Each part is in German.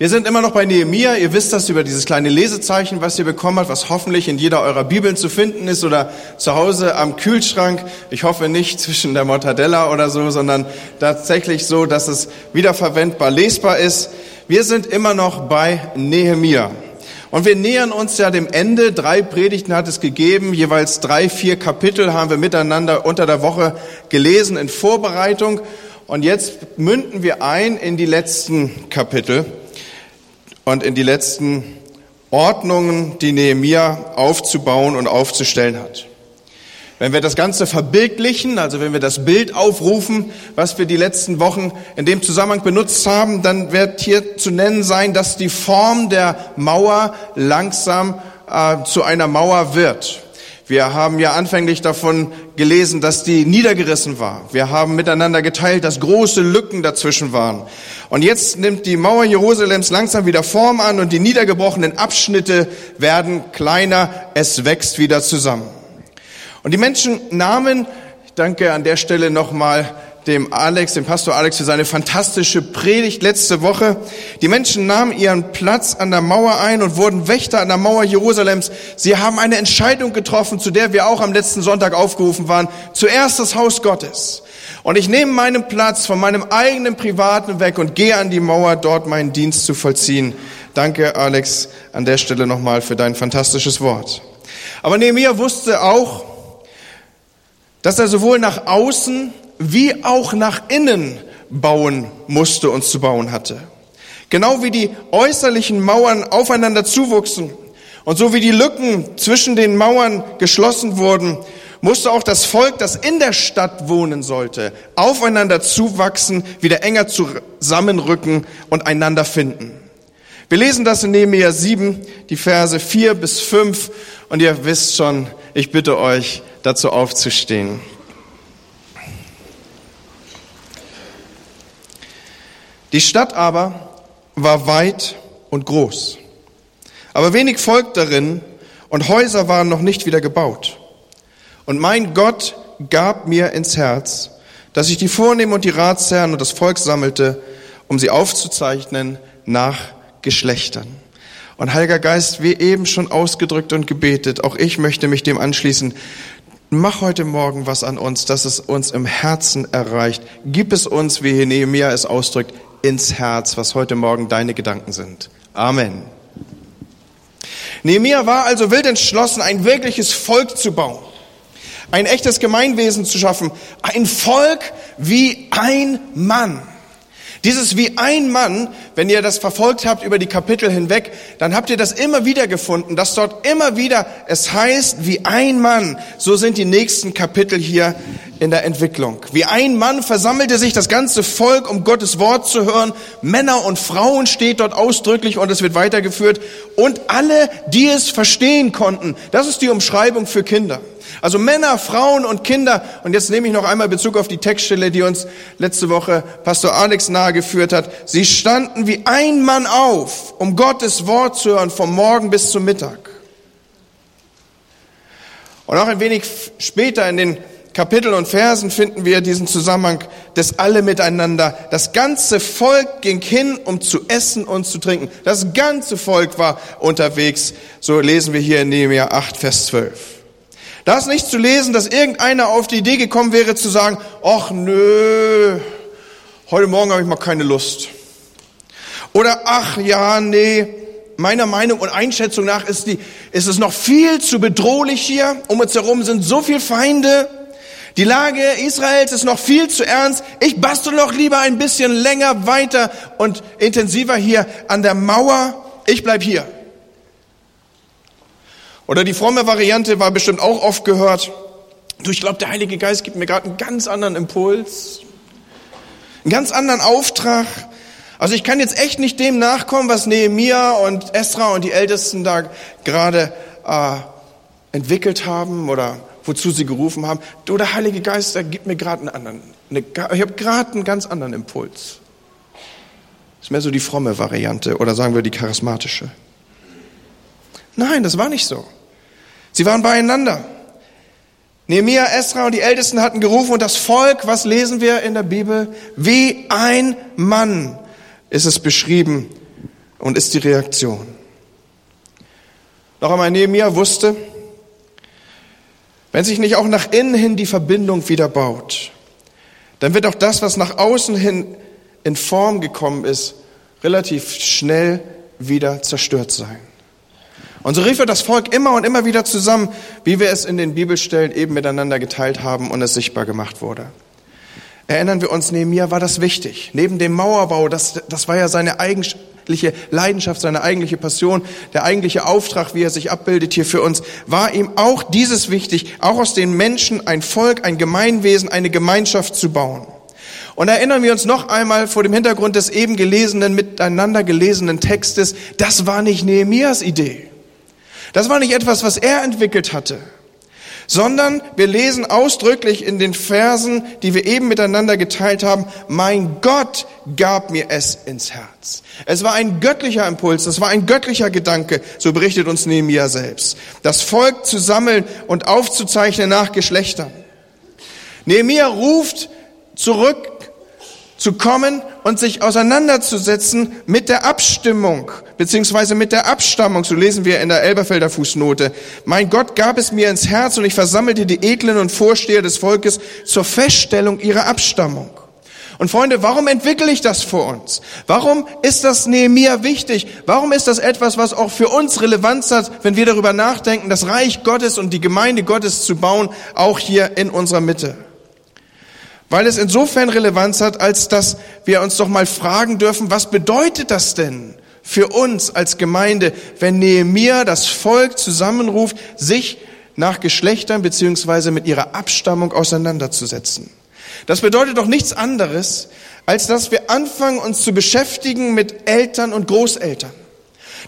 Wir sind immer noch bei Nehemia. Ihr wisst das über dieses kleine Lesezeichen, was ihr bekommen habt, was hoffentlich in jeder eurer Bibeln zu finden ist oder zu Hause am Kühlschrank. Ich hoffe nicht zwischen der Mortadella oder so, sondern tatsächlich so, dass es wiederverwendbar lesbar ist. Wir sind immer noch bei Nehemia. Und wir nähern uns ja dem Ende. Drei Predigten hat es gegeben, jeweils drei, vier Kapitel haben wir miteinander unter der Woche gelesen in Vorbereitung. Und jetzt münden wir ein in die letzten Kapitel und in die letzten Ordnungen, die Nehemia aufzubauen und aufzustellen hat. Wenn wir das Ganze verbildlichen, also wenn wir das Bild aufrufen, was wir die letzten Wochen in dem Zusammenhang benutzt haben, dann wird hier zu nennen sein, dass die Form der Mauer langsam äh, zu einer Mauer wird. Wir haben ja anfänglich davon gelesen, dass die niedergerissen war. Wir haben miteinander geteilt, dass große Lücken dazwischen waren. Und jetzt nimmt die Mauer Jerusalems langsam wieder Form an und die niedergebrochenen Abschnitte werden kleiner. Es wächst wieder zusammen. Und die Menschen nahmen, ich danke an der Stelle nochmal dem Alex, dem Pastor Alex für seine fantastische Predigt letzte Woche. Die Menschen nahmen ihren Platz an der Mauer ein und wurden Wächter an der Mauer Jerusalems. Sie haben eine Entscheidung getroffen, zu der wir auch am letzten Sonntag aufgerufen waren. Zuerst das Haus Gottes. Und ich nehme meinen Platz von meinem eigenen Privaten weg und gehe an die Mauer, dort meinen Dienst zu vollziehen. Danke, Alex, an der Stelle nochmal für dein fantastisches Wort. Aber Nehemiah wusste auch, dass er sowohl nach außen wie auch nach innen bauen musste und zu bauen hatte. Genau wie die äußerlichen Mauern aufeinander zuwuchsen und so wie die Lücken zwischen den Mauern geschlossen wurden, musste auch das Volk, das in der Stadt wohnen sollte, aufeinander zuwachsen, wieder enger zusammenrücken und einander finden. Wir lesen das in Nehemiah 7, die Verse 4 bis 5 und ihr wisst schon, ich bitte euch, dazu aufzustehen. Die Stadt aber war weit und groß, aber wenig Volk darin und Häuser waren noch nicht wieder gebaut. Und mein Gott gab mir ins Herz, dass ich die Vornehmen und die Ratsherren und das Volk sammelte, um sie aufzuzeichnen nach Geschlechtern. Und Heiliger Geist, wie eben schon ausgedrückt und gebetet, auch ich möchte mich dem anschließen. Mach heute Morgen was an uns, dass es uns im Herzen erreicht. Gib es uns, wie Nehemiah es ausdrückt, ins Herz, was heute Morgen deine Gedanken sind. Amen. Nehemiah war also wild entschlossen, ein wirkliches Volk zu bauen, ein echtes Gemeinwesen zu schaffen, ein Volk wie ein Mann. Dieses wie ein Mann, wenn ihr das verfolgt habt über die Kapitel hinweg, dann habt ihr das immer wieder gefunden, dass dort immer wieder es heißt, wie ein Mann. So sind die nächsten Kapitel hier in der Entwicklung. Wie ein Mann versammelte sich das ganze Volk, um Gottes Wort zu hören. Männer und Frauen steht dort ausdrücklich und es wird weitergeführt. Und alle, die es verstehen konnten. Das ist die Umschreibung für Kinder. Also Männer, Frauen und Kinder. Und jetzt nehme ich noch einmal Bezug auf die Textstelle, die uns letzte Woche Pastor Alex nahegeführt hat. Sie standen wie ein Mann auf, um Gottes Wort zu hören, vom Morgen bis zum Mittag. Und auch ein wenig später in den Kapiteln und Versen finden wir diesen Zusammenhang des alle miteinander. Das ganze Volk ging hin, um zu essen und zu trinken. Das ganze Volk war unterwegs. So lesen wir hier in Nehemiah 8, Vers 12. Da ist nicht zu lesen, dass irgendeiner auf die Idee gekommen wäre zu sagen, ach nö, heute Morgen habe ich mal keine Lust. Oder ach ja, nee, meiner Meinung und Einschätzung nach ist, die, ist es noch viel zu bedrohlich hier. Um uns herum sind so viele Feinde. Die Lage Israels ist noch viel zu ernst. Ich bastel noch lieber ein bisschen länger, weiter und intensiver hier an der Mauer. Ich bleib hier. Oder die fromme Variante war bestimmt auch oft gehört. Du, ich glaube, der Heilige Geist gibt mir gerade einen ganz anderen Impuls, einen ganz anderen Auftrag. Also ich kann jetzt echt nicht dem nachkommen, was Nehemia und Esra und die Ältesten da gerade äh, entwickelt haben oder wozu sie gerufen haben. Du, der Heilige Geist, der gibt mir gerade einen anderen, eine, ich habe gerade einen ganz anderen Impuls. Das ist mehr so die fromme Variante oder sagen wir die charismatische. Nein, das war nicht so. Sie waren beieinander. Nehemiah, Esra und die Ältesten hatten gerufen und das Volk, was lesen wir in der Bibel? Wie ein Mann ist es beschrieben, und ist die Reaktion. Noch einmal, Nehemiah wusste, wenn sich nicht auch nach innen hin die Verbindung wieder baut, dann wird auch das, was nach außen hin in Form gekommen ist, relativ schnell wieder zerstört sein. Und so rief er das Volk immer und immer wieder zusammen, wie wir es in den Bibelstellen eben miteinander geteilt haben und es sichtbar gemacht wurde. Erinnern wir uns, Nehemiah war das wichtig. Neben dem Mauerbau, das, das war ja seine eigentliche Leidenschaft, seine eigentliche Passion, der eigentliche Auftrag, wie er sich abbildet hier für uns, war ihm auch dieses wichtig, auch aus den Menschen ein Volk, ein Gemeinwesen, eine Gemeinschaft zu bauen. Und erinnern wir uns noch einmal vor dem Hintergrund des eben gelesenen, miteinander gelesenen Textes, das war nicht Nehemias Idee. Das war nicht etwas, was er entwickelt hatte, sondern wir lesen ausdrücklich in den Versen, die wir eben miteinander geteilt haben, mein Gott gab mir es ins Herz. Es war ein göttlicher Impuls, es war ein göttlicher Gedanke, so berichtet uns Nehemiah selbst. Das Volk zu sammeln und aufzuzeichnen nach Geschlechtern. Nehemiah ruft zurück zu kommen und sich auseinanderzusetzen mit der Abstimmung beziehungsweise mit der Abstammung. So lesen wir in der Elberfelder Fußnote. Mein Gott gab es mir ins Herz und ich versammelte die Edlen und Vorsteher des Volkes zur Feststellung ihrer Abstammung. Und Freunde, warum entwickle ich das vor uns? Warum ist das Nehemiah wichtig? Warum ist das etwas, was auch für uns Relevanz hat, wenn wir darüber nachdenken, das Reich Gottes und die Gemeinde Gottes zu bauen, auch hier in unserer Mitte? Weil es insofern Relevanz hat, als dass wir uns doch mal fragen dürfen, was bedeutet das denn für uns als Gemeinde, wenn Nehemiah das Volk zusammenruft, sich nach Geschlechtern beziehungsweise mit ihrer Abstammung auseinanderzusetzen. Das bedeutet doch nichts anderes, als dass wir anfangen, uns zu beschäftigen mit Eltern und Großeltern.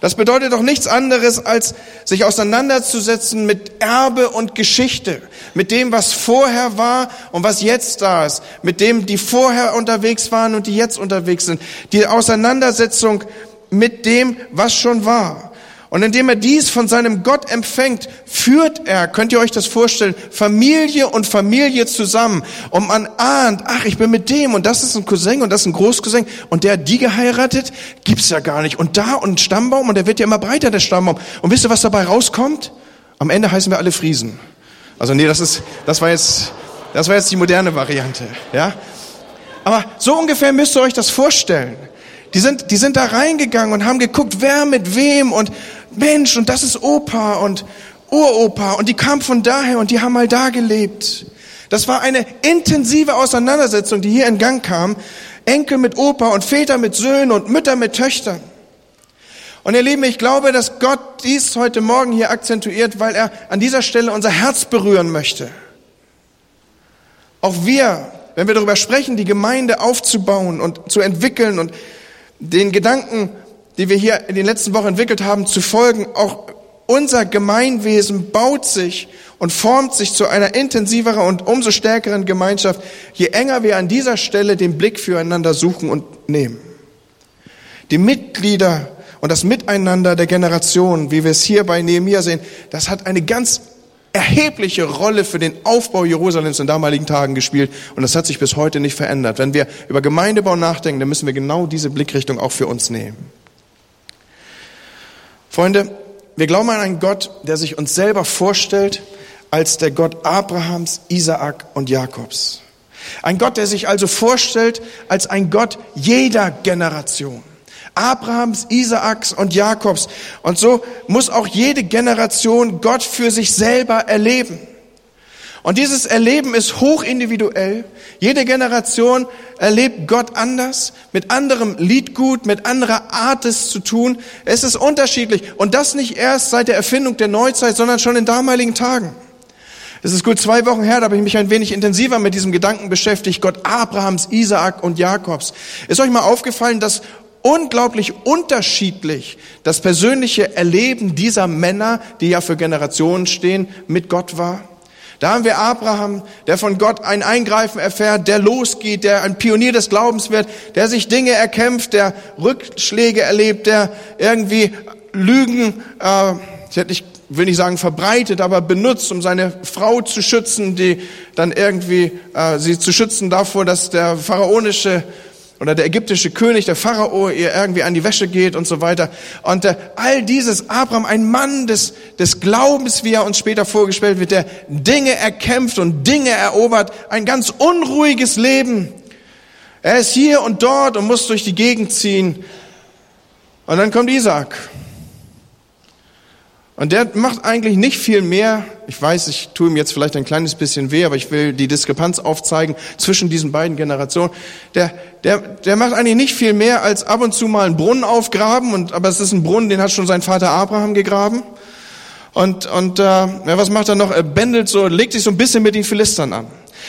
Das bedeutet doch nichts anderes, als sich auseinanderzusetzen mit Erbe und Geschichte, mit dem, was vorher war und was jetzt da ist, mit dem, die vorher unterwegs waren und die jetzt unterwegs sind. Die Auseinandersetzung mit dem, was schon war. Und indem er dies von seinem Gott empfängt, führt er, könnt ihr euch das vorstellen, Familie und Familie zusammen. Und man ahnt, ach, ich bin mit dem und das ist ein Cousin und das ist ein Großcousin und der hat die geheiratet, gibt's ja gar nicht. Und da und Stammbaum und der wird ja immer breiter, der Stammbaum. Und wisst ihr, was dabei rauskommt? Am Ende heißen wir alle Friesen. Also nee, das ist, das war jetzt, das war jetzt die moderne Variante, ja? Aber so ungefähr müsst ihr euch das vorstellen. Die sind, die sind da reingegangen und haben geguckt, wer mit wem und Mensch, und das ist Opa und Uropa und die kamen von daher und die haben mal da gelebt. Das war eine intensive Auseinandersetzung, die hier in Gang kam. Enkel mit Opa und Väter mit Söhnen und Mütter mit Töchtern. Und ihr Lieben, ich glaube, dass Gott dies heute Morgen hier akzentuiert, weil er an dieser Stelle unser Herz berühren möchte. Auch wir, wenn wir darüber sprechen, die Gemeinde aufzubauen und zu entwickeln und den Gedanken die wir hier in den letzten Wochen entwickelt haben, zu folgen. Auch unser Gemeinwesen baut sich und formt sich zu einer intensiveren und umso stärkeren Gemeinschaft, je enger wir an dieser Stelle den Blick füreinander suchen und nehmen. Die Mitglieder und das Miteinander der Generationen, wie wir es hier bei Nehemiah sehen, das hat eine ganz erhebliche Rolle für den Aufbau Jerusalems in damaligen Tagen gespielt und das hat sich bis heute nicht verändert. Wenn wir über Gemeindebau nachdenken, dann müssen wir genau diese Blickrichtung auch für uns nehmen. Freunde, wir glauben an einen Gott, der sich uns selber vorstellt als der Gott Abrahams, Isaak und Jakobs. Ein Gott, der sich also vorstellt als ein Gott jeder Generation. Abrahams, Isaaks und Jakobs. Und so muss auch jede Generation Gott für sich selber erleben. Und dieses Erleben ist hochindividuell. Jede Generation erlebt Gott anders, mit anderem Liedgut, mit anderer Art es zu tun. Es ist unterschiedlich. Und das nicht erst seit der Erfindung der Neuzeit, sondern schon in damaligen Tagen. Es ist gut zwei Wochen her, da habe ich mich ein wenig intensiver mit diesem Gedanken beschäftigt. Gott Abrahams, Isaak und Jakobs. Ist euch mal aufgefallen, dass unglaublich unterschiedlich das persönliche Erleben dieser Männer, die ja für Generationen stehen, mit Gott war? Da haben wir Abraham, der von Gott ein Eingreifen erfährt, der losgeht, der ein Pionier des Glaubens wird, der sich Dinge erkämpft, der Rückschläge erlebt, der irgendwie Lügen, äh, ich will nicht sagen verbreitet, aber benutzt, um seine Frau zu schützen, die dann irgendwie äh, sie zu schützen davor, dass der pharaonische oder der ägyptische König, der Pharao, ihr irgendwie an die Wäsche geht und so weiter. Und äh, all dieses, Abraham, ein Mann des, des Glaubens, wie er uns später vorgestellt wird, der Dinge erkämpft und Dinge erobert, ein ganz unruhiges Leben. Er ist hier und dort und muss durch die Gegend ziehen. Und dann kommt Isaac. Und der macht eigentlich nicht viel mehr. Ich weiß, ich tue ihm jetzt vielleicht ein kleines bisschen weh, aber ich will die Diskrepanz aufzeigen zwischen diesen beiden Generationen. Der, der, der macht eigentlich nicht viel mehr, als ab und zu mal einen Brunnen aufgraben. Und, aber es ist ein Brunnen, den hat schon sein Vater Abraham gegraben. Und, und äh, ja, was macht er noch? Er bändelt so, legt sich so ein bisschen mit den Philistern an.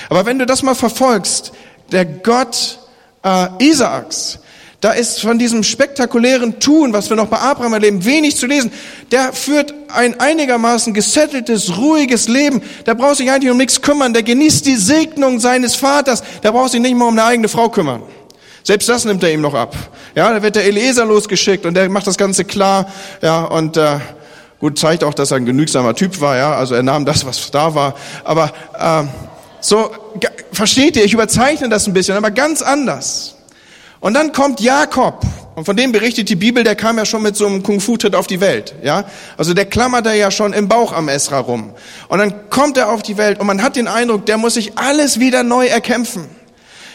Aber wenn du das mal verfolgst, der Gott äh, Isaaks, da ist von diesem spektakulären Tun, was wir noch bei Abraham erleben, wenig zu lesen. Der führt ein einigermaßen gesetteltes, ruhiges Leben. Der braucht sich eigentlich um nichts kümmern. Der genießt die Segnung seines Vaters. Der braucht sich nicht mal um eine eigene Frau kümmern. Selbst das nimmt er ihm noch ab. Ja, da wird der Eliezer losgeschickt und der macht das Ganze klar. Ja, und äh, gut zeigt auch, dass er ein genügsamer Typ war. Ja, also er nahm das, was da war. Aber äh, so versteht ihr? Ich überzeichne das ein bisschen, aber ganz anders. Und dann kommt Jakob. Und von dem berichtet die Bibel, der kam ja schon mit so einem Kung-Fu-Tritt auf die Welt, ja. Also der klammerte ja schon im Bauch am Esra rum. Und dann kommt er auf die Welt und man hat den Eindruck, der muss sich alles wieder neu erkämpfen.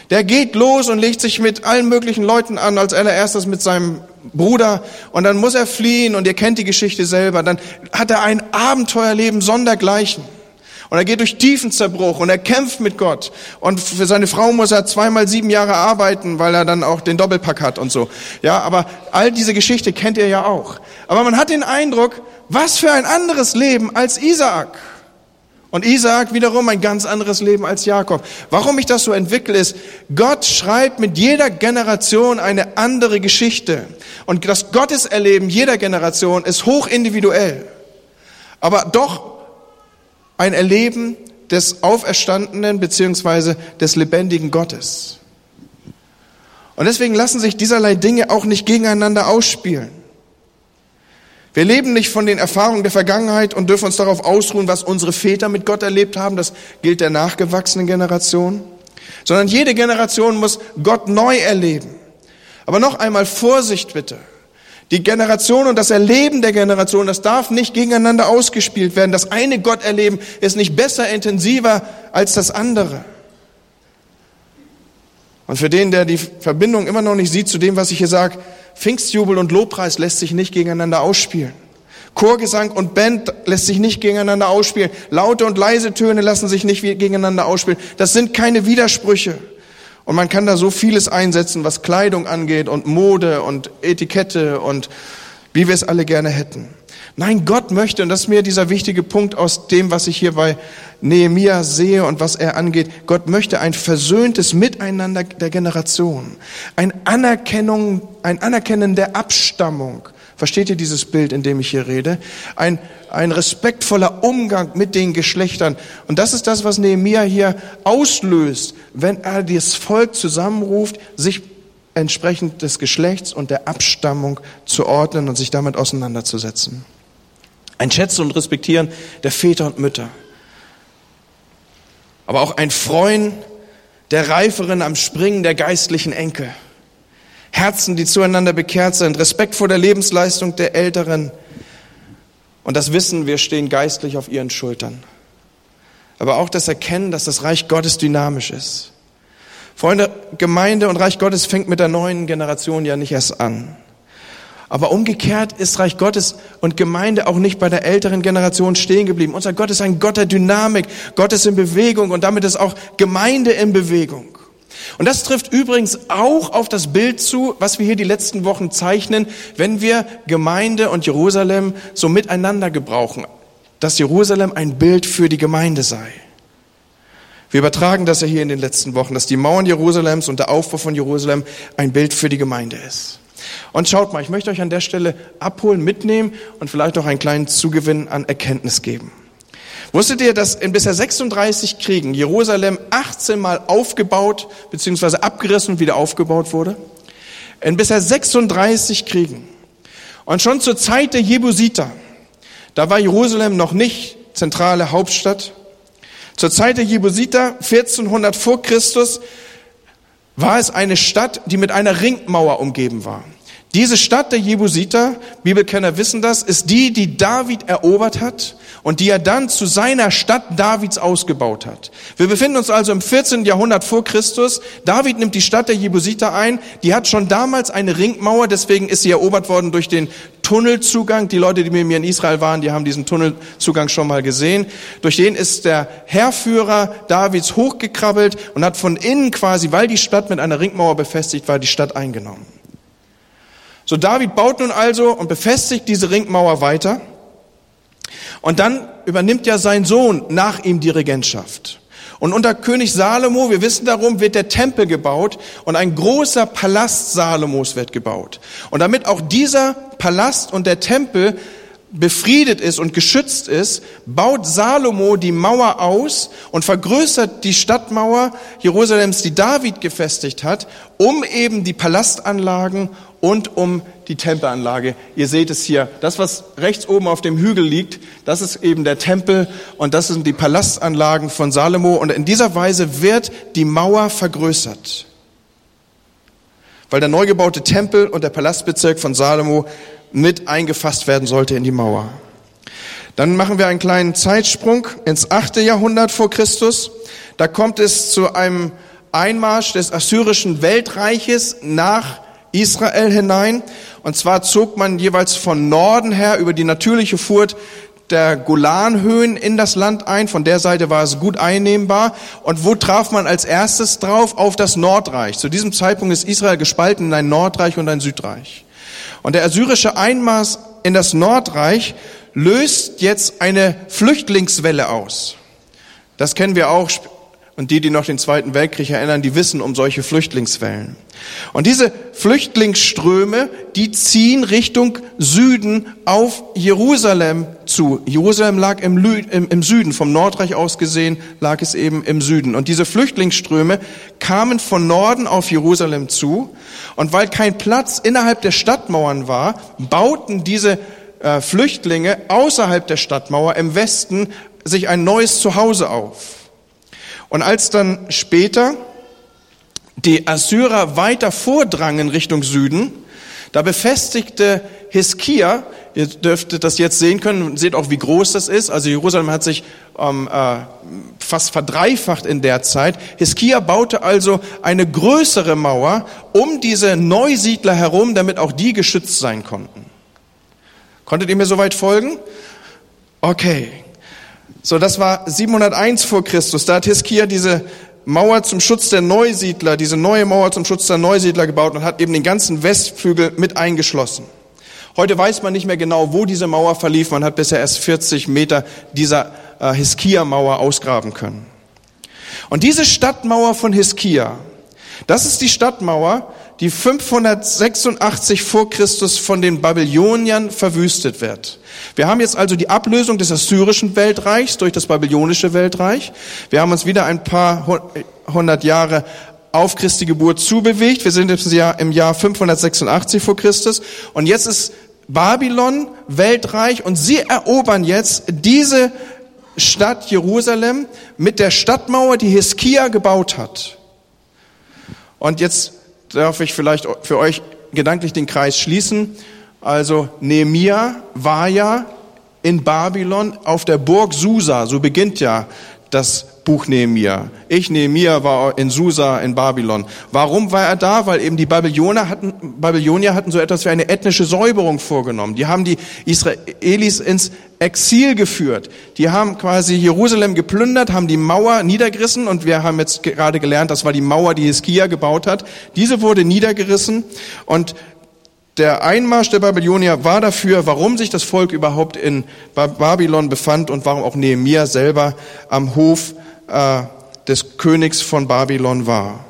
Der geht los und legt sich mit allen möglichen Leuten an, als allererstes mit seinem Bruder. Und dann muss er fliehen und ihr kennt die Geschichte selber. Dann hat er ein Abenteuerleben sondergleichen. Und er geht durch tiefen Zerbruch und er kämpft mit Gott. Und für seine Frau muss er zweimal sieben Jahre arbeiten, weil er dann auch den Doppelpack hat und so. Ja, aber all diese Geschichte kennt ihr ja auch. Aber man hat den Eindruck, was für ein anderes Leben als Isaak. Und Isaak wiederum ein ganz anderes Leben als Jakob. Warum ich das so entwickle, ist, Gott schreibt mit jeder Generation eine andere Geschichte. Und das Gotteserleben jeder Generation ist hoch individuell. Aber doch ein Erleben des Auferstandenen beziehungsweise des lebendigen Gottes. Und deswegen lassen sich dieserlei Dinge auch nicht gegeneinander ausspielen. Wir leben nicht von den Erfahrungen der Vergangenheit und dürfen uns darauf ausruhen, was unsere Väter mit Gott erlebt haben. Das gilt der nachgewachsenen Generation. Sondern jede Generation muss Gott neu erleben. Aber noch einmal Vorsicht bitte. Die Generation und das Erleben der Generation, das darf nicht gegeneinander ausgespielt werden. Das eine Gotterleben ist nicht besser, intensiver als das andere. Und für den, der die Verbindung immer noch nicht sieht zu dem, was ich hier sage, Pfingstjubel und Lobpreis lässt sich nicht gegeneinander ausspielen. Chorgesang und Band lässt sich nicht gegeneinander ausspielen. Laute und leise Töne lassen sich nicht gegeneinander ausspielen. Das sind keine Widersprüche. Und man kann da so vieles einsetzen, was Kleidung angeht und Mode und Etikette und wie wir es alle gerne hätten. Nein, Gott möchte, und das ist mir dieser wichtige Punkt aus dem, was ich hier bei Nehemia sehe und was er angeht, Gott möchte ein versöhntes Miteinander der Generation, ein Anerkennung, ein Anerkennen der Abstammung, Versteht ihr dieses Bild, in dem ich hier rede? Ein, ein respektvoller Umgang mit den Geschlechtern. Und das ist das, was Nehemiah hier auslöst, wenn er das Volk zusammenruft, sich entsprechend des Geschlechts und der Abstammung zu ordnen und sich damit auseinanderzusetzen. Ein Schätzen und Respektieren der Väter und Mütter. Aber auch ein Freuen der Reiferen am Springen der geistlichen Enkel. Herzen, die zueinander bekehrt sind, Respekt vor der Lebensleistung der Älteren und das Wissen, wir stehen geistlich auf ihren Schultern. Aber auch das Erkennen, dass das Reich Gottes dynamisch ist. Freunde, Gemeinde und Reich Gottes fängt mit der neuen Generation ja nicht erst an. Aber umgekehrt ist Reich Gottes und Gemeinde auch nicht bei der älteren Generation stehen geblieben. Unser Gott ist ein Gott der Dynamik. Gott ist in Bewegung und damit ist auch Gemeinde in Bewegung. Und das trifft übrigens auch auf das Bild zu, was wir hier die letzten Wochen zeichnen, wenn wir Gemeinde und Jerusalem so miteinander gebrauchen, dass Jerusalem ein Bild für die Gemeinde sei. Wir übertragen das ja hier in den letzten Wochen, dass die Mauern Jerusalems und der Aufbau von Jerusalem ein Bild für die Gemeinde ist. Und schaut mal, ich möchte euch an der Stelle abholen, mitnehmen und vielleicht auch einen kleinen Zugewinn an Erkenntnis geben. Wusstet ihr, dass in bisher 36 Kriegen Jerusalem 18 Mal aufgebaut bzw. abgerissen und wieder aufgebaut wurde? In bisher 36 Kriegen. Und schon zur Zeit der Jebusiter, da war Jerusalem noch nicht zentrale Hauptstadt. Zur Zeit der Jebusiter, 1400 vor Christus, war es eine Stadt, die mit einer Ringmauer umgeben war. Diese Stadt der Jebusiter, Bibelkenner wissen das, ist die, die David erobert hat und die er dann zu seiner Stadt Davids ausgebaut hat. Wir befinden uns also im 14. Jahrhundert vor Christus. David nimmt die Stadt der Jebusiter ein. Die hat schon damals eine Ringmauer, deswegen ist sie erobert worden durch den Tunnelzugang. Die Leute, die mit mir in Israel waren, die haben diesen Tunnelzugang schon mal gesehen. Durch den ist der Herrführer Davids hochgekrabbelt und hat von innen quasi, weil die Stadt mit einer Ringmauer befestigt war, die Stadt eingenommen. So, David baut nun also und befestigt diese Ringmauer weiter. Und dann übernimmt ja sein Sohn nach ihm die Regentschaft. Und unter König Salomo, wir wissen darum, wird der Tempel gebaut und ein großer Palast Salomos wird gebaut. Und damit auch dieser Palast und der Tempel befriedet ist und geschützt ist, baut Salomo die Mauer aus und vergrößert die Stadtmauer Jerusalems, die David gefestigt hat, um eben die Palastanlagen und um die Tempelanlage. Ihr seht es hier. Das, was rechts oben auf dem Hügel liegt, das ist eben der Tempel und das sind die Palastanlagen von Salomo. Und in dieser Weise wird die Mauer vergrößert. Weil der neu gebaute Tempel und der Palastbezirk von Salomo mit eingefasst werden sollte in die Mauer. Dann machen wir einen kleinen Zeitsprung ins achte Jahrhundert vor Christus. Da kommt es zu einem Einmarsch des assyrischen Weltreiches nach Israel hinein. Und zwar zog man jeweils von Norden her über die natürliche Furt der Golanhöhen in das Land ein. Von der Seite war es gut einnehmbar. Und wo traf man als erstes drauf? Auf das Nordreich. Zu diesem Zeitpunkt ist Israel gespalten in ein Nordreich und ein Südreich. Und der assyrische Einmaß in das Nordreich löst jetzt eine Flüchtlingswelle aus. Das kennen wir auch und die, die noch den Zweiten Weltkrieg erinnern, die wissen um solche Flüchtlingswellen. Und diese Flüchtlingsströme, die ziehen Richtung Süden auf Jerusalem zu. Jerusalem lag im, im, im, Süden, vom Nordreich aus gesehen lag es eben im Süden. Und diese Flüchtlingsströme kamen von Norden auf Jerusalem zu. Und weil kein Platz innerhalb der Stadtmauern war, bauten diese äh, Flüchtlinge außerhalb der Stadtmauer im Westen sich ein neues Zuhause auf. Und als dann später die Assyrer weiter vordrangen Richtung Süden, da befestigte Hiskia, ihr dürftet das jetzt sehen können, seht auch, wie groß das ist. Also Jerusalem hat sich ähm, äh, fast verdreifacht in der Zeit. Hiskia baute also eine größere Mauer um diese Neusiedler herum, damit auch die geschützt sein konnten. Konntet ihr mir soweit folgen? Okay. So, das war 701 vor Christus. Da hat Hiskia diese Mauer zum Schutz der Neusiedler, diese neue Mauer zum Schutz der Neusiedler gebaut und hat eben den ganzen Westflügel mit eingeschlossen. Heute weiß man nicht mehr genau, wo diese Mauer verlief. Man hat bisher erst 40 Meter dieser äh, Hiskia-Mauer ausgraben können. Und diese Stadtmauer von Hiskia, das ist die Stadtmauer, die 586 vor Christus von den Babyloniern verwüstet wird. Wir haben jetzt also die Ablösung des assyrischen Weltreichs durch das babylonische Weltreich. Wir haben uns wieder ein paar hundert Jahre auf Christi Geburt zubewegt. Wir sind im Jahr, im Jahr 586 vor Christus. Und jetzt ist Babylon Weltreich und sie erobern jetzt diese Stadt Jerusalem mit der Stadtmauer, die Hiskia gebaut hat. Und jetzt darf ich vielleicht für euch gedanklich den Kreis schließen. Also Nehemia war ja in Babylon auf der Burg Susa, so beginnt ja das Buch Nehemia. Ich, Nehemia, war in Susa in Babylon. Warum war er da? Weil eben die Babylonier hatten, Babylonier hatten so etwas wie eine ethnische Säuberung vorgenommen. Die haben die Israelis ins Exil geführt. Die haben quasi Jerusalem geplündert, haben die Mauer niedergerissen und wir haben jetzt gerade gelernt, das war die Mauer, die Hiskia gebaut hat. Diese wurde niedergerissen und der Einmarsch der Babylonier war dafür, warum sich das Volk überhaupt in Babylon befand und warum auch Nehemia selber am Hof äh, des Königs von Babylon war.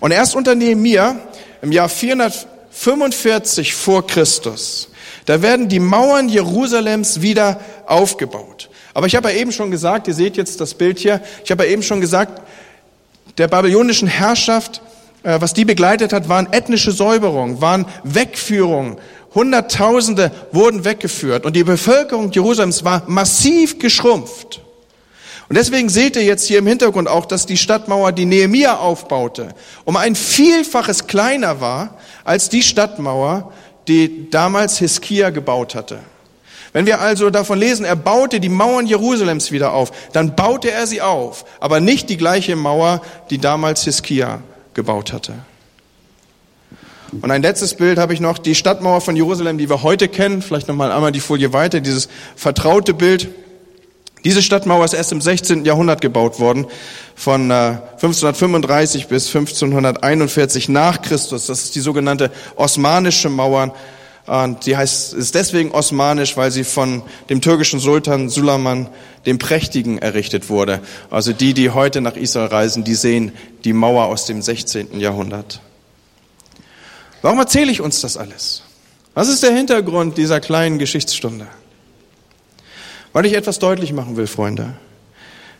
Und erst unter Nehemia im Jahr 445 vor Christus, da werden die Mauern Jerusalems wieder aufgebaut. Aber ich habe ja eben schon gesagt, ihr seht jetzt das Bild hier, ich habe ja eben schon gesagt, der babylonischen Herrschaft was die begleitet hat, waren ethnische Säuberungen, waren Wegführungen. Hunderttausende wurden weggeführt und die Bevölkerung Jerusalems war massiv geschrumpft. Und deswegen seht ihr jetzt hier im Hintergrund auch, dass die Stadtmauer, die Nehemia aufbaute, um ein Vielfaches kleiner war als die Stadtmauer, die damals Hiskia gebaut hatte. Wenn wir also davon lesen, er baute die Mauern Jerusalems wieder auf, dann baute er sie auf, aber nicht die gleiche Mauer, die damals Hiskia gebaut hatte. Und ein letztes Bild habe ich noch, die Stadtmauer von Jerusalem, die wir heute kennen, vielleicht nochmal einmal die Folie weiter, dieses vertraute Bild. Diese Stadtmauer ist erst im 16. Jahrhundert gebaut worden, von 1535 äh, bis 1541 nach Christus. Das ist die sogenannte osmanische Mauer. Und die heißt, ist deswegen osmanisch, weil sie von dem türkischen Sultan Suleiman dem Prächtigen errichtet wurde. Also die, die heute nach Israel reisen, die sehen die Mauer aus dem 16. Jahrhundert. Warum erzähle ich uns das alles? Was ist der Hintergrund dieser kleinen Geschichtsstunde? Weil ich etwas deutlich machen will, Freunde.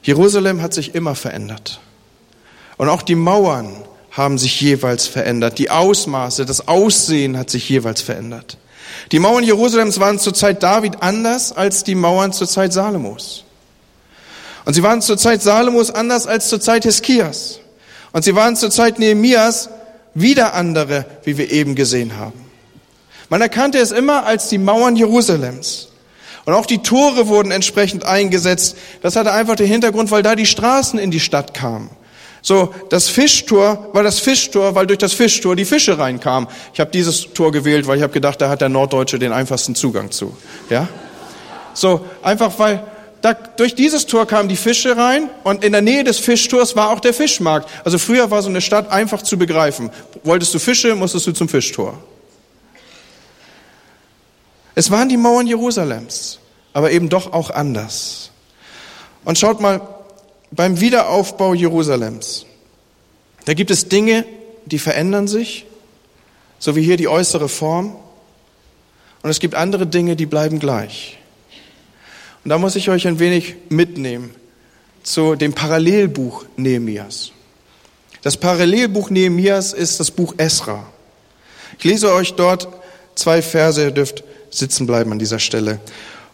Jerusalem hat sich immer verändert. Und auch die Mauern haben sich jeweils verändert. Die Ausmaße, das Aussehen hat sich jeweils verändert. Die Mauern Jerusalems waren zur Zeit David anders als die Mauern zur Zeit Salomos. Und sie waren zur Zeit Salomos anders als zur Zeit Hiskias. Und sie waren zur Zeit Nehemias wieder andere, wie wir eben gesehen haben. Man erkannte es immer als die Mauern Jerusalems. Und auch die Tore wurden entsprechend eingesetzt. Das hatte einfach den Hintergrund, weil da die Straßen in die Stadt kamen. So, das Fischtor war das Fischtor, weil durch das Fischtor die Fische reinkamen. Ich habe dieses Tor gewählt, weil ich habe gedacht, da hat der Norddeutsche den einfachsten Zugang zu. Ja? So, einfach weil da, durch dieses Tor kamen die Fische rein und in der Nähe des Fischtors war auch der Fischmarkt. Also früher war so eine Stadt einfach zu begreifen. Wolltest du Fische, musstest du zum Fischtor. Es waren die Mauern Jerusalems, aber eben doch auch anders. Und schaut mal, beim Wiederaufbau Jerusalems, da gibt es Dinge, die verändern sich, so wie hier die äußere Form. Und es gibt andere Dinge, die bleiben gleich. Und da muss ich euch ein wenig mitnehmen zu dem Parallelbuch Nehemias. Das Parallelbuch Nehemias ist das Buch Esra. Ich lese euch dort zwei Verse, ihr dürft sitzen bleiben an dieser Stelle.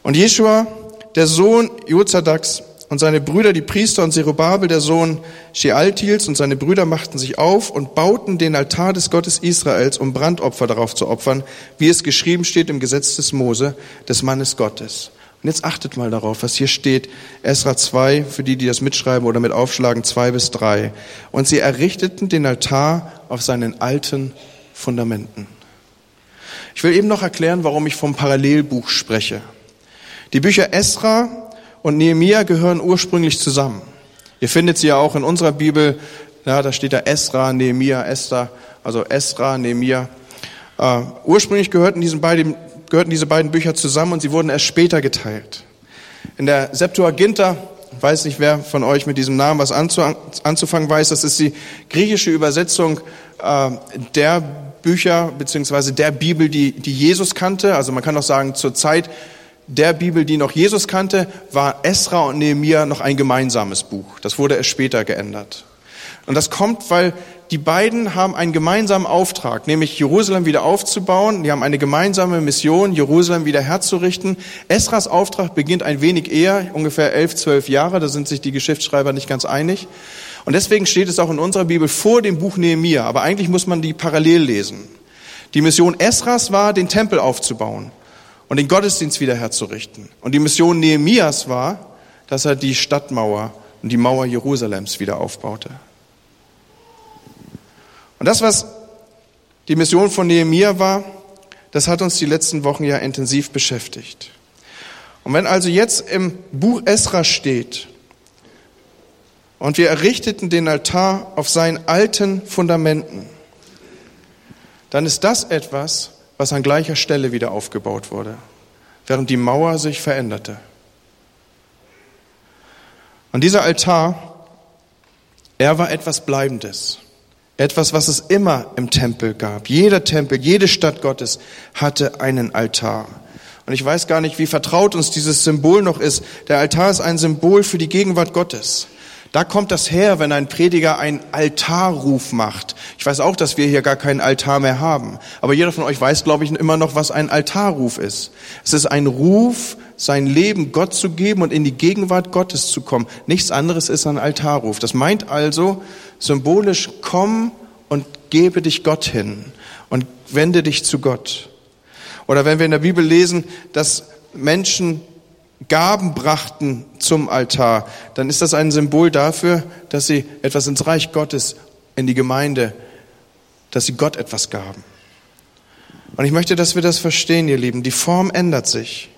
Und Jeschua, der Sohn Jozadaks und seine Brüder, die Priester und Zerubabel, der Sohn Shealtils und seine Brüder machten sich auf und bauten den Altar des Gottes Israels, um Brandopfer darauf zu opfern, wie es geschrieben steht im Gesetz des Mose, des Mannes Gottes. Und jetzt achtet mal darauf, was hier steht, Esra 2, für die, die das mitschreiben oder mit aufschlagen, 2 bis 3. Und sie errichteten den Altar auf seinen alten Fundamenten. Ich will eben noch erklären, warum ich vom Parallelbuch spreche. Die Bücher Esra und Nehemia gehören ursprünglich zusammen. Ihr findet sie ja auch in unserer Bibel, ja, da steht da Esra, Nehemia, Esther, also Esra, Nehemia. Uh, ursprünglich gehörten, diesen beiden, gehörten diese beiden Bücher zusammen und sie wurden erst später geteilt. In der Septuaginta, weiß nicht, wer von euch mit diesem Namen was anzufangen weiß, das ist die griechische Übersetzung uh, der Bücher beziehungsweise der Bibel, die, die Jesus kannte. Also man kann auch sagen, zur Zeit der Bibel, die noch Jesus kannte, war Esra und Nehemia noch ein gemeinsames Buch. Das wurde erst später geändert. Und das kommt, weil die beiden haben einen gemeinsamen Auftrag, nämlich Jerusalem wieder aufzubauen. Die haben eine gemeinsame Mission, Jerusalem wieder herzurichten. Esras Auftrag beginnt ein wenig eher, ungefähr elf, zwölf Jahre. Da sind sich die Geschichtsschreiber nicht ganz einig. Und deswegen steht es auch in unserer Bibel vor dem Buch Nehemia. Aber eigentlich muss man die parallel lesen. Die Mission Esras war, den Tempel aufzubauen und den Gottesdienst wieder herzurichten. Und die Mission Nehemias war, dass er die Stadtmauer und die Mauer Jerusalems wieder aufbaute. Und das, was die Mission von Nehemia war, das hat uns die letzten Wochen ja intensiv beschäftigt. Und wenn also jetzt im Buch Esra steht, und wir errichteten den Altar auf seinen alten Fundamenten, dann ist das etwas, was an gleicher Stelle wieder aufgebaut wurde, während die Mauer sich veränderte. Und dieser Altar, er war etwas Bleibendes. Etwas, was es immer im Tempel gab. Jeder Tempel, jede Stadt Gottes hatte einen Altar. Und ich weiß gar nicht, wie vertraut uns dieses Symbol noch ist. Der Altar ist ein Symbol für die Gegenwart Gottes. Da kommt das her, wenn ein Prediger einen Altarruf macht. Ich weiß auch, dass wir hier gar keinen Altar mehr haben. Aber jeder von euch weiß, glaube ich, immer noch, was ein Altarruf ist. Es ist ein Ruf, sein Leben Gott zu geben und in die Gegenwart Gottes zu kommen. Nichts anderes ist ein Altarruf. Das meint also symbolisch, komm und gebe dich Gott hin und wende dich zu Gott. Oder wenn wir in der Bibel lesen, dass Menschen Gaben brachten zum Altar, dann ist das ein Symbol dafür, dass sie etwas ins Reich Gottes, in die Gemeinde, dass sie Gott etwas gaben. Und ich möchte, dass wir das verstehen, ihr Lieben. Die Form ändert sich.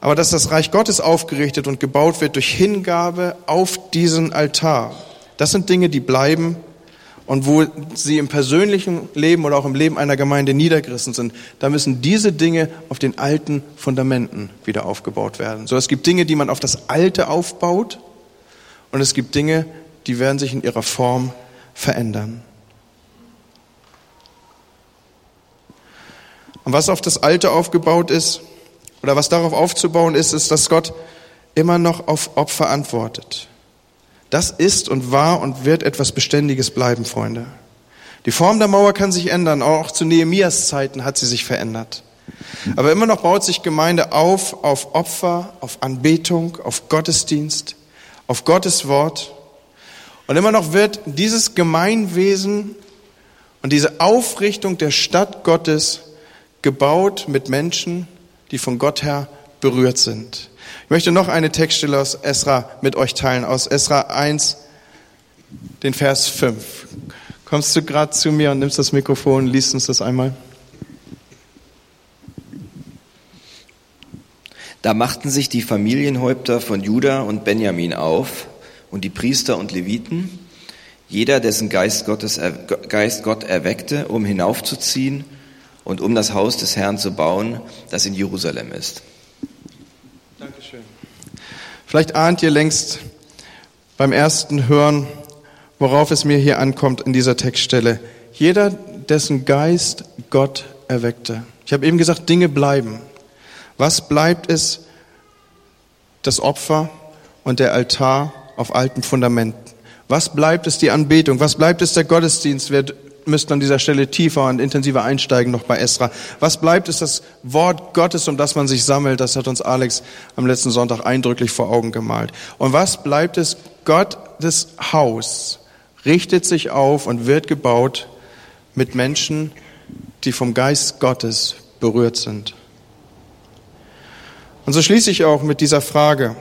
Aber dass das Reich Gottes aufgerichtet und gebaut wird durch Hingabe auf diesen Altar, das sind Dinge, die bleiben und wo sie im persönlichen Leben oder auch im Leben einer Gemeinde niedergerissen sind, da müssen diese Dinge auf den alten Fundamenten wieder aufgebaut werden. So, es gibt Dinge, die man auf das Alte aufbaut und es gibt Dinge, die werden sich in ihrer Form verändern. Und was auf das Alte aufgebaut ist, oder was darauf aufzubauen ist, ist, dass Gott immer noch auf Opfer antwortet. Das ist und war und wird etwas Beständiges bleiben, Freunde. Die Form der Mauer kann sich ändern, auch zu Nehemias Zeiten hat sie sich verändert. Aber immer noch baut sich Gemeinde auf, auf Opfer, auf Anbetung, auf Gottesdienst, auf Gottes Wort. Und immer noch wird dieses Gemeinwesen und diese Aufrichtung der Stadt Gottes gebaut mit Menschen, die von Gott her berührt sind. Ich möchte noch eine Textstelle aus Esra mit euch teilen, aus Esra 1, den Vers 5. Kommst du gerade zu mir und nimmst das Mikrofon, liest uns das einmal? Da machten sich die Familienhäupter von Juda und Benjamin auf und die Priester und Leviten, jeder, dessen Geist, Gottes, Geist Gott erweckte, um hinaufzuziehen und um das Haus des Herrn zu bauen, das in Jerusalem ist. Vielleicht ahnt ihr längst beim ersten Hören, worauf es mir hier ankommt in dieser Textstelle. Jeder, dessen Geist Gott erweckte. Ich habe eben gesagt, Dinge bleiben. Was bleibt es? Das Opfer und der Altar auf alten Fundamenten. Was bleibt es die Anbetung? Was bleibt es der Gottesdienst? Müssten an dieser Stelle tiefer und intensiver einsteigen noch bei Esra. Was bleibt, ist das Wort Gottes, um das man sich sammelt. Das hat uns Alex am letzten Sonntag eindrücklich vor Augen gemalt. Und was bleibt es? Gottes Haus richtet sich auf und wird gebaut mit Menschen, die vom Geist Gottes berührt sind. Und so schließe ich auch mit dieser Frage.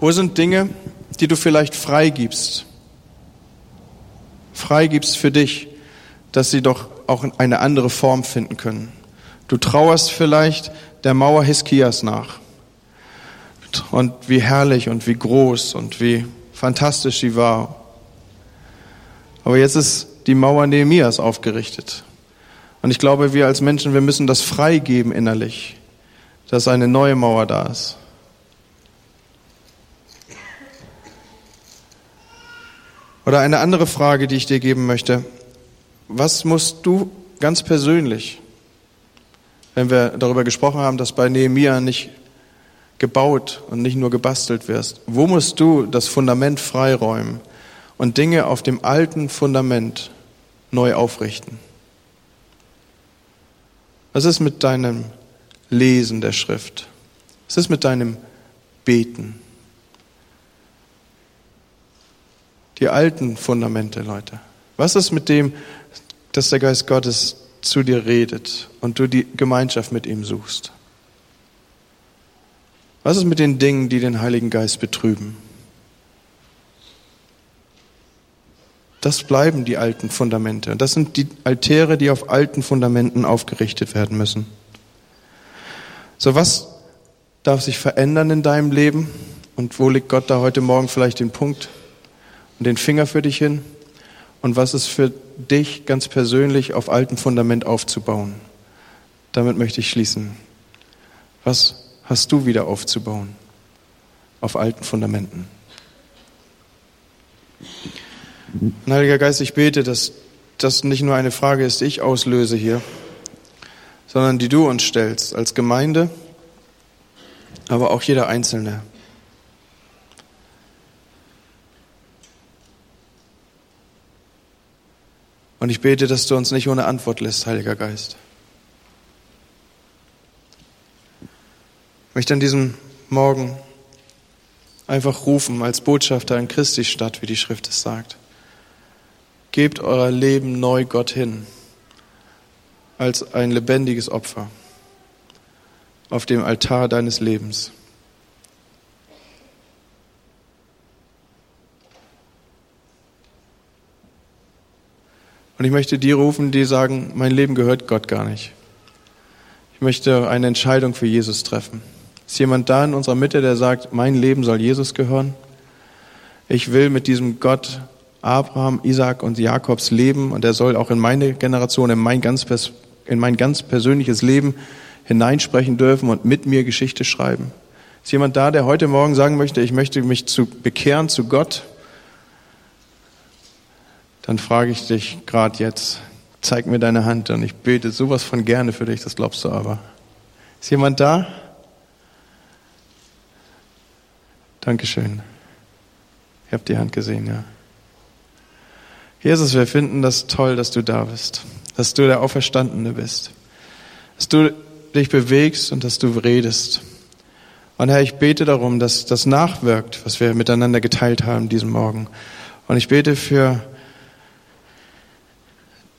Wo sind Dinge, die du vielleicht freigibst, freigibst für dich, dass sie doch auch eine andere Form finden können. Du trauerst vielleicht der Mauer Hiskias nach. Und wie herrlich und wie groß und wie fantastisch sie war. Aber jetzt ist die Mauer Nehemias aufgerichtet. Und ich glaube, wir als Menschen, wir müssen das freigeben innerlich, dass eine neue Mauer da ist. Oder eine andere Frage, die ich dir geben möchte. Was musst du ganz persönlich, wenn wir darüber gesprochen haben, dass bei Nehemia nicht gebaut und nicht nur gebastelt wirst, wo musst du das Fundament freiräumen und Dinge auf dem alten Fundament neu aufrichten? Was ist mit deinem Lesen der Schrift? Was ist mit deinem Beten? Die alten Fundamente, Leute? Was ist mit dem, dass der Geist Gottes zu dir redet und du die Gemeinschaft mit ihm suchst? Was ist mit den Dingen, die den Heiligen Geist betrüben? Das bleiben die alten Fundamente. Und das sind die Altäre, die auf alten Fundamenten aufgerichtet werden müssen. So, was darf sich verändern in deinem Leben? Und wo liegt Gott da heute Morgen vielleicht den Punkt? Und den Finger für dich hin und was ist für dich ganz persönlich auf altem Fundament aufzubauen. Damit möchte ich schließen. Was hast du wieder aufzubauen auf alten Fundamenten? Heiliger Geist, ich bete, dass das nicht nur eine Frage ist, die ich auslöse hier, sondern die du uns stellst als Gemeinde, aber auch jeder Einzelne. Und ich bete, dass du uns nicht ohne Antwort lässt, Heiliger Geist. Ich möchte an diesem Morgen einfach rufen als Botschafter in Christi Stadt, wie die Schrift es sagt. Gebt euer Leben neu Gott hin als ein lebendiges Opfer auf dem Altar deines Lebens. Und ich möchte die rufen, die sagen, mein Leben gehört Gott gar nicht. Ich möchte eine Entscheidung für Jesus treffen. Ist jemand da in unserer Mitte, der sagt, mein Leben soll Jesus gehören? Ich will mit diesem Gott Abraham, Isaac und Jakobs leben und er soll auch in meine Generation, in mein ganz, in mein ganz persönliches Leben hineinsprechen dürfen und mit mir Geschichte schreiben. Ist jemand da, der heute Morgen sagen möchte, ich möchte mich zu bekehren zu Gott? Dann frage ich dich gerade jetzt, zeig mir deine Hand und ich bete sowas von gerne für dich, das glaubst du aber. Ist jemand da? Dankeschön. Ich habe die Hand gesehen, ja. Jesus, wir finden das toll, dass du da bist, dass du der Auferstandene bist, dass du dich bewegst und dass du redest. Und Herr, ich bete darum, dass das nachwirkt, was wir miteinander geteilt haben diesen Morgen. Und ich bete für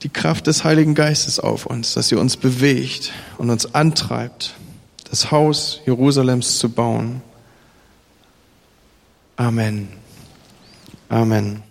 die Kraft des Heiligen Geistes auf uns, dass sie uns bewegt und uns antreibt, das Haus Jerusalems zu bauen. Amen. Amen.